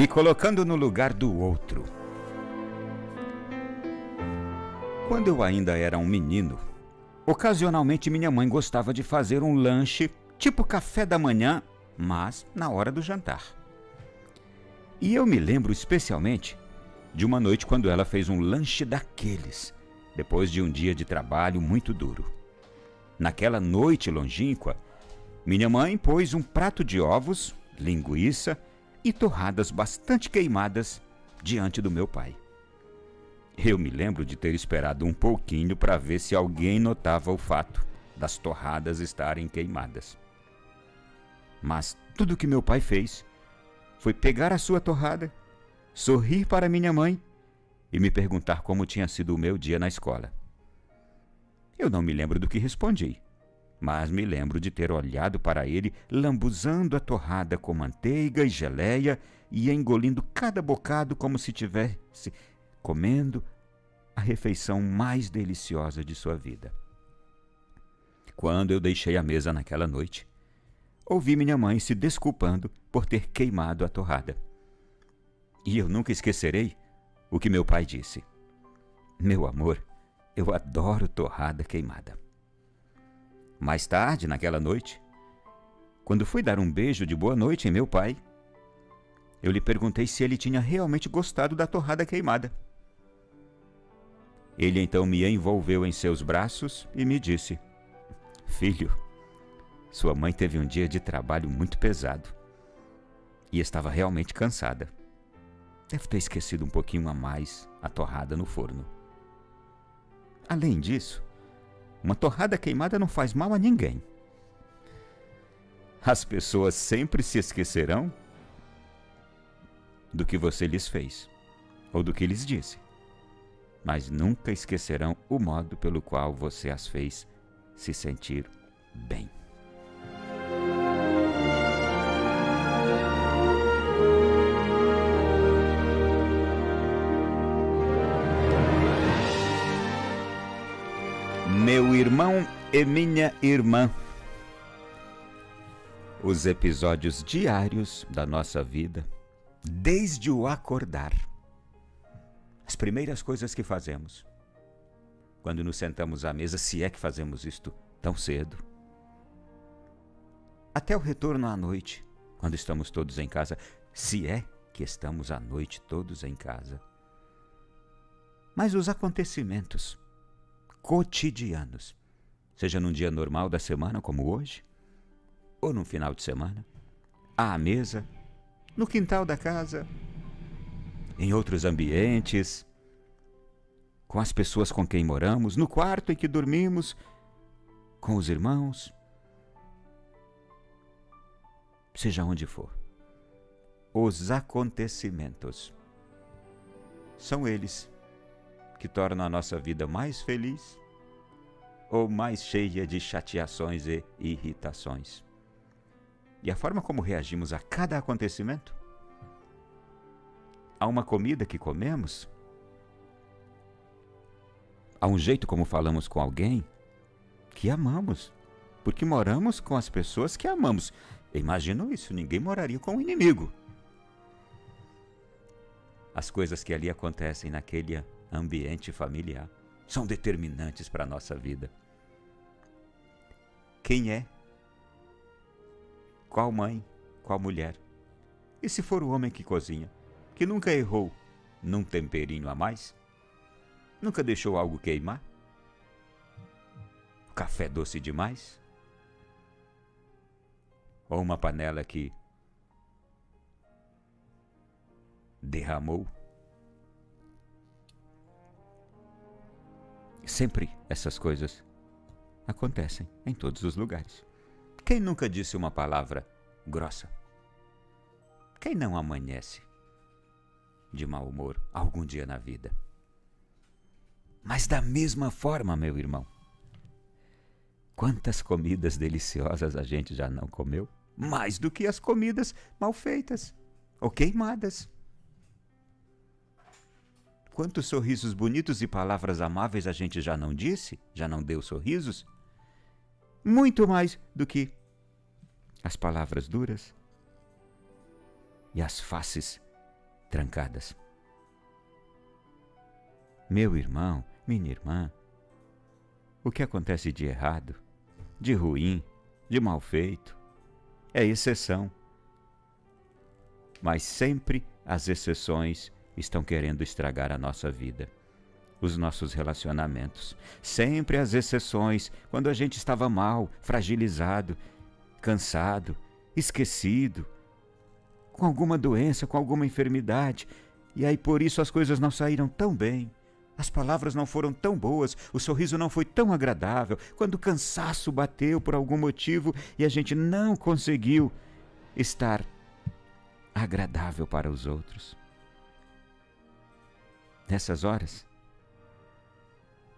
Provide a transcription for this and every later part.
me colocando no lugar do outro. Quando eu ainda era um menino, ocasionalmente minha mãe gostava de fazer um lanche, tipo café da manhã, mas na hora do jantar. E eu me lembro especialmente de uma noite quando ela fez um lanche daqueles, depois de um dia de trabalho muito duro. Naquela noite longínqua, minha mãe pôs um prato de ovos, linguiça e torradas bastante queimadas diante do meu pai. Eu me lembro de ter esperado um pouquinho para ver se alguém notava o fato das torradas estarem queimadas. Mas tudo que meu pai fez foi pegar a sua torrada, sorrir para minha mãe e me perguntar como tinha sido o meu dia na escola. Eu não me lembro do que respondi, mas me lembro de ter olhado para ele lambuzando a torrada com manteiga e geleia e engolindo cada bocado como se tivesse comendo a refeição mais deliciosa de sua vida. Quando eu deixei a mesa naquela noite, ouvi minha mãe se desculpando por ter queimado a torrada. E eu nunca esquecerei o que meu pai disse: Meu amor, eu adoro torrada queimada. Mais tarde, naquela noite, quando fui dar um beijo de boa noite em meu pai, eu lhe perguntei se ele tinha realmente gostado da torrada queimada. Ele então me envolveu em seus braços e me disse: Filho, sua mãe teve um dia de trabalho muito pesado e estava realmente cansada. Deve ter esquecido um pouquinho a mais a torrada no forno. Além disso, uma torrada queimada não faz mal a ninguém. As pessoas sempre se esquecerão do que você lhes fez ou do que lhes disse mas nunca esquecerão o modo pelo qual você as fez se sentir bem. E minha irmã. Os episódios diários da nossa vida, desde o acordar as primeiras coisas que fazemos quando nos sentamos à mesa, se é que fazemos isto tão cedo. Até o retorno à noite, quando estamos todos em casa, se é que estamos à noite todos em casa. Mas os acontecimentos cotidianos, seja num dia normal da semana como hoje, ou num final de semana, à mesa, no quintal da casa, em outros ambientes, com as pessoas com quem moramos, no quarto em que dormimos, com os irmãos, seja onde for. Os acontecimentos são eles que tornam a nossa vida mais feliz ou mais cheia de chateações e irritações. E a forma como reagimos a cada acontecimento Há uma comida que comemos? Há um jeito como falamos com alguém que amamos, porque moramos com as pessoas que amamos. Imagino isso, ninguém moraria com um inimigo. As coisas que ali acontecem naquele ambiente familiar são determinantes para a nossa vida. Quem é? Qual mãe? Qual mulher? E se for o homem que cozinha? que nunca errou num temperinho a mais? Nunca deixou algo queimar? Café doce demais? Ou uma panela que derramou? Sempre essas coisas acontecem em todos os lugares. Quem nunca disse uma palavra grossa? Quem não amanhece de mau humor algum dia na vida. Mas da mesma forma, meu irmão, quantas comidas deliciosas a gente já não comeu? Mais do que as comidas mal feitas ou queimadas. Quantos sorrisos bonitos e palavras amáveis a gente já não disse, já não deu sorrisos? Muito mais do que as palavras duras e as faces trancadas. Meu irmão, minha irmã, o que acontece de errado, de ruim, de mal feito, é exceção. Mas sempre as exceções estão querendo estragar a nossa vida, os nossos relacionamentos. Sempre as exceções, quando a gente estava mal, fragilizado, cansado, esquecido, com alguma doença, com alguma enfermidade, e aí por isso as coisas não saíram tão bem. As palavras não foram tão boas, o sorriso não foi tão agradável, quando o cansaço bateu por algum motivo e a gente não conseguiu estar agradável para os outros. Nessas horas,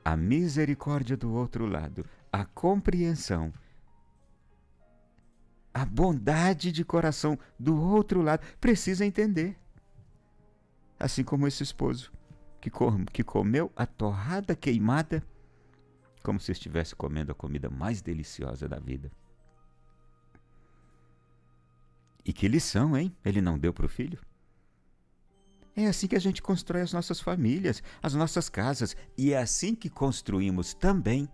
a misericórdia do outro lado, a compreensão, a bondade de coração do outro lado precisa entender. Assim como esse esposo que, com, que comeu a torrada queimada como se estivesse comendo a comida mais deliciosa da vida. E que lição, hein? Ele não deu para o filho? É assim que a gente constrói as nossas famílias, as nossas casas, e é assim que construímos também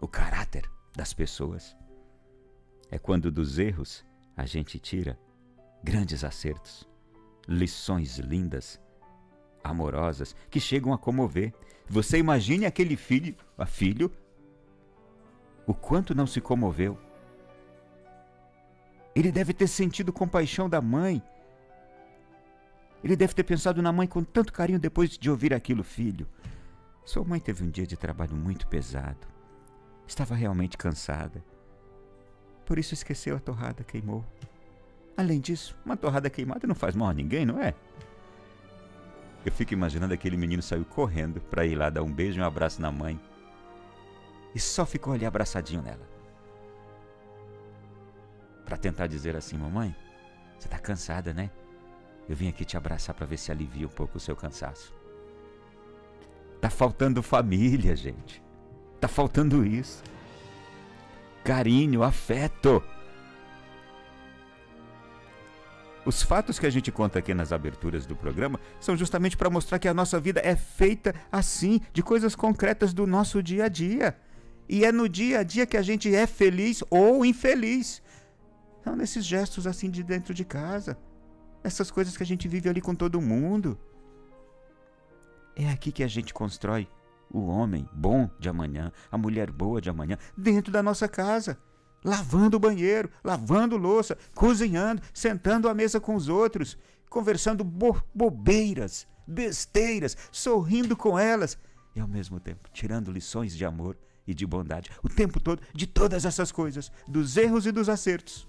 o caráter das pessoas. É quando dos erros a gente tira grandes acertos, lições lindas, amorosas, que chegam a comover. Você imagine aquele filho, a filho, o quanto não se comoveu. Ele deve ter sentido compaixão da mãe ele deve ter pensado na mãe com tanto carinho depois de ouvir aquilo, filho. Sua mãe teve um dia de trabalho muito pesado. Estava realmente cansada. Por isso esqueceu a torrada, queimou. Além disso, uma torrada queimada não faz mal a ninguém, não é? Eu fico imaginando aquele menino saiu correndo para ir lá dar um beijo e um abraço na mãe. E só ficou ali abraçadinho nela. Para tentar dizer assim, mamãe, você está cansada, né? Eu vim aqui te abraçar para ver se alivia um pouco o seu cansaço. Tá faltando família, gente. Tá faltando isso. Carinho, afeto. Os fatos que a gente conta aqui nas aberturas do programa são justamente para mostrar que a nossa vida é feita assim, de coisas concretas do nosso dia a dia. E é no dia a dia que a gente é feliz ou infeliz. Não nesses gestos assim de dentro de casa essas coisas que a gente vive ali com todo mundo. É aqui que a gente constrói o homem bom de amanhã, a mulher boa de amanhã, dentro da nossa casa. Lavando o banheiro, lavando louça, cozinhando, sentando à mesa com os outros, conversando bo bobeiras, besteiras, sorrindo com elas e ao mesmo tempo tirando lições de amor e de bondade o tempo todo de todas essas coisas, dos erros e dos acertos.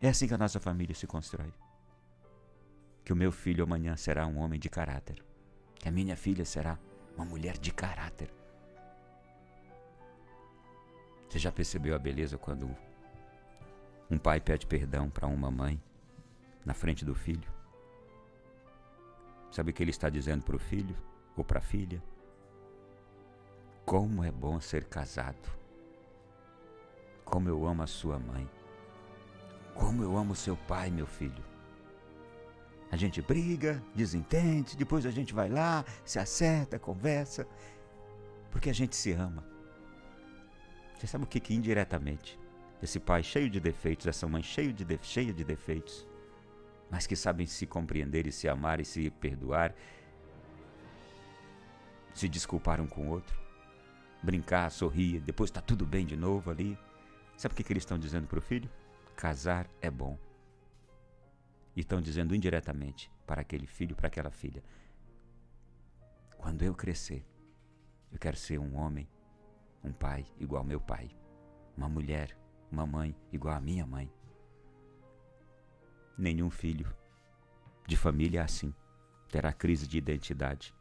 É assim que a nossa família se constrói. Que o meu filho amanhã será um homem de caráter. Que a minha filha será uma mulher de caráter. Você já percebeu a beleza quando um pai pede perdão para uma mãe na frente do filho? Sabe o que ele está dizendo para o filho ou para a filha? Como é bom ser casado. Como eu amo a sua mãe. Como eu amo seu pai, meu filho. A gente briga, desentende, depois a gente vai lá, se acerta, conversa, porque a gente se ama. Você sabe o que, que indiretamente esse pai cheio de defeitos, essa mãe cheio de de, cheia de defeitos, mas que sabem se compreender e se amar e se perdoar, se desculpar um com o outro, brincar, sorrir, depois está tudo bem de novo ali. Sabe o que, que eles estão dizendo para o filho? Casar é bom. E estão dizendo indiretamente para aquele filho, para aquela filha: quando eu crescer, eu quero ser um homem, um pai igual meu pai, uma mulher, uma mãe igual à minha mãe. Nenhum filho de família assim. Terá crise de identidade.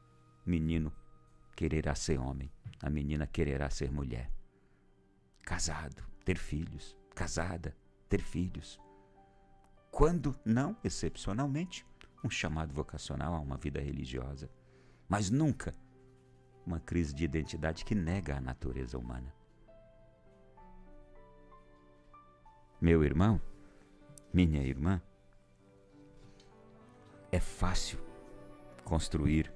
Menino quererá ser homem, a menina quererá ser mulher. Casado, ter filhos, casada, ter filhos. Quando não, excepcionalmente, um chamado vocacional a uma vida religiosa. Mas nunca uma crise de identidade que nega a natureza humana. Meu irmão, minha irmã, É fácil construir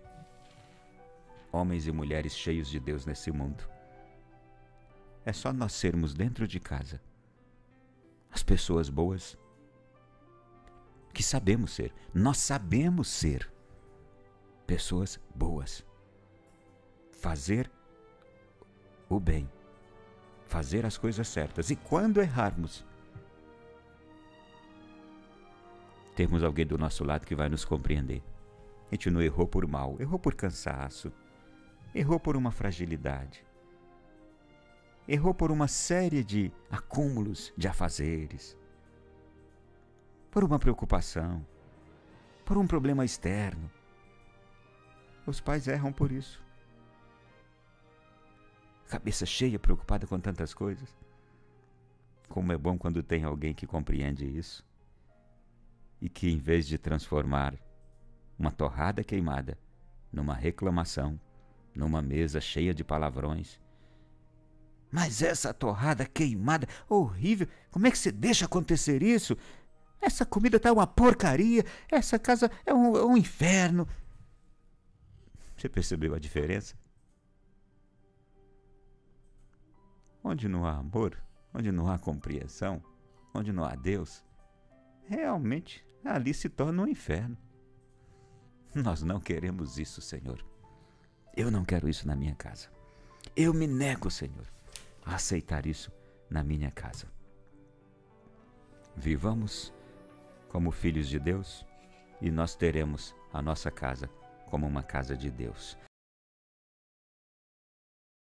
homens e mulheres cheios de Deus nesse mundo. É só nós sermos dentro de casa as pessoas boas que sabemos ser. Nós sabemos ser pessoas boas. Fazer o bem. Fazer as coisas certas. E quando errarmos, temos alguém do nosso lado que vai nos compreender. A gente não errou por mal, errou por cansaço, errou por uma fragilidade, errou por uma série de acúmulos de afazeres, por uma preocupação, por um problema externo. Os pais erram por isso. Cabeça cheia, preocupada com tantas coisas. Como é bom quando tem alguém que compreende isso e que, em vez de transformar uma torrada queimada numa reclamação, numa mesa cheia de palavrões, mas essa torrada queimada, horrível, como é que você deixa acontecer isso? Essa comida tá uma porcaria, essa casa é um, é um inferno. Você percebeu a diferença? Onde não há amor, onde não há compreensão, onde não há Deus, realmente ali se torna um inferno. Nós não queremos isso, Senhor. Eu não quero isso na minha casa. Eu me nego, Senhor, aceitar isso na minha casa. Vivamos como filhos de Deus e nós teremos a nossa casa como uma casa de Deus.